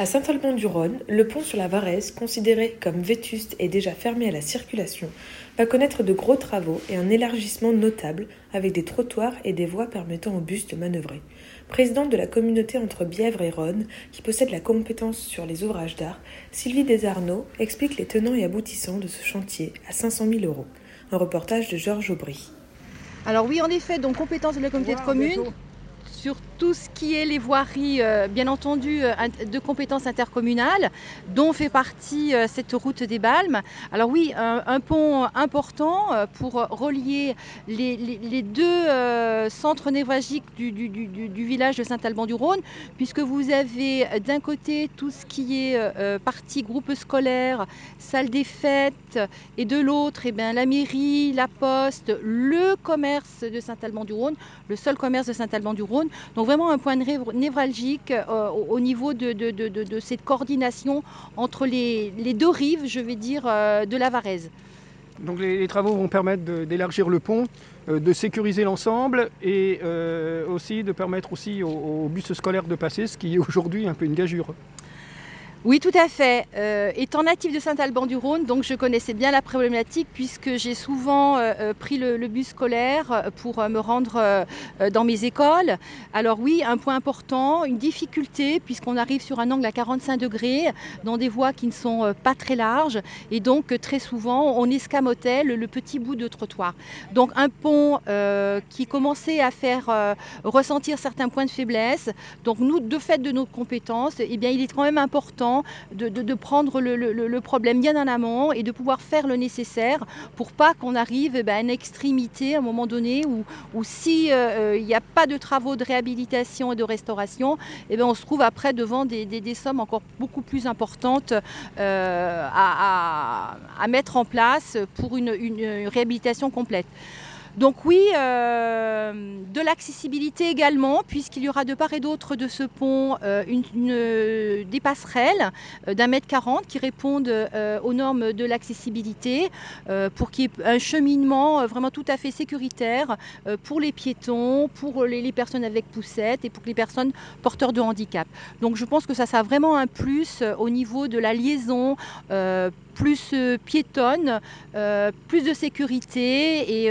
À Saint-Alban-du-Rhône, le pont sur la Varèse, considéré comme vétuste et déjà fermé à la circulation, va connaître de gros travaux et un élargissement notable avec des trottoirs et des voies permettant aux bus de manœuvrer. Présidente de la communauté entre Bièvre et Rhône, qui possède la compétence sur les ouvrages d'art, Sylvie Desarnaud explique les tenants et aboutissants de ce chantier à 500 000 euros. Un reportage de Georges Aubry. Alors oui, en effet, donc compétence de la communauté de communes sur tout ce qui est les voiries, euh, bien entendu, euh, de compétences intercommunales, dont fait partie euh, cette route des Balmes. Alors oui, un, pont important pour relier les, deux centres névralgiques du, village de Saint-Alban-du-Rhône, puisque vous avez d'un côté tout ce qui est partie groupe scolaire, salle des fêtes, et de l'autre, eh la mairie, la poste, le commerce de Saint-Alban-du-Rhône, le seul commerce de Saint-Alban-du-Rhône. Donc vraiment un point névralgique euh, au niveau de, cette coordination entre les, deux rives, je vais dire, euh, de la Varèse. Donc les, travaux vont permettre d'élargir le pont, euh, de sécuriser l'ensemble et aussi de permettre aussi aux, aux bus scolaires de passer, ce qui est aujourd'hui un peu une gageure. Oui, tout à fait. Euh, étant natif de Saint-Alban-du-Rhône, donc je connaissais bien la problématique puisque j'ai souvent euh, euh, pris le, bus scolaire pour me rendre dans mes écoles. Alors oui, un point important, une difficulté puisqu'on arrive sur un angle à 45 degrés dans des voies qui ne sont pas très larges et donc très souvent on escamotait le, petit bout de trottoir. Donc un pont qui commençait à faire ressentir certains points de faiblesse. Donc nous, de fait de nos compétences, eh bien il est quand même important de, prendre le, problème bien en amont et de pouvoir faire le nécessaire pour pas qu'on arrive eh ben, à une extrémité à un moment donné où, où si euh, n'y a pas de travaux de réhabilitation et de restauration, eh ben, on se trouve après devant des, sommes encore beaucoup plus importantes euh, à, mettre en place pour une réhabilitation complète. Donc oui, euh, de l'accessibilité également, puisqu'il y aura de part et d'autre de ce pont euh, une, des passerelles euh, d'un mètre quarante qui répondent aux normes de l'accessibilité pour qu'il y ait un cheminement vraiment tout à fait sécuritaire pour les piétons, pour les, personnes avec poussettes et pour les personnes porteurs de handicap. Donc je pense que ça, ça a vraiment un plus au niveau de la liaison plus piétonne, plus de sécurité et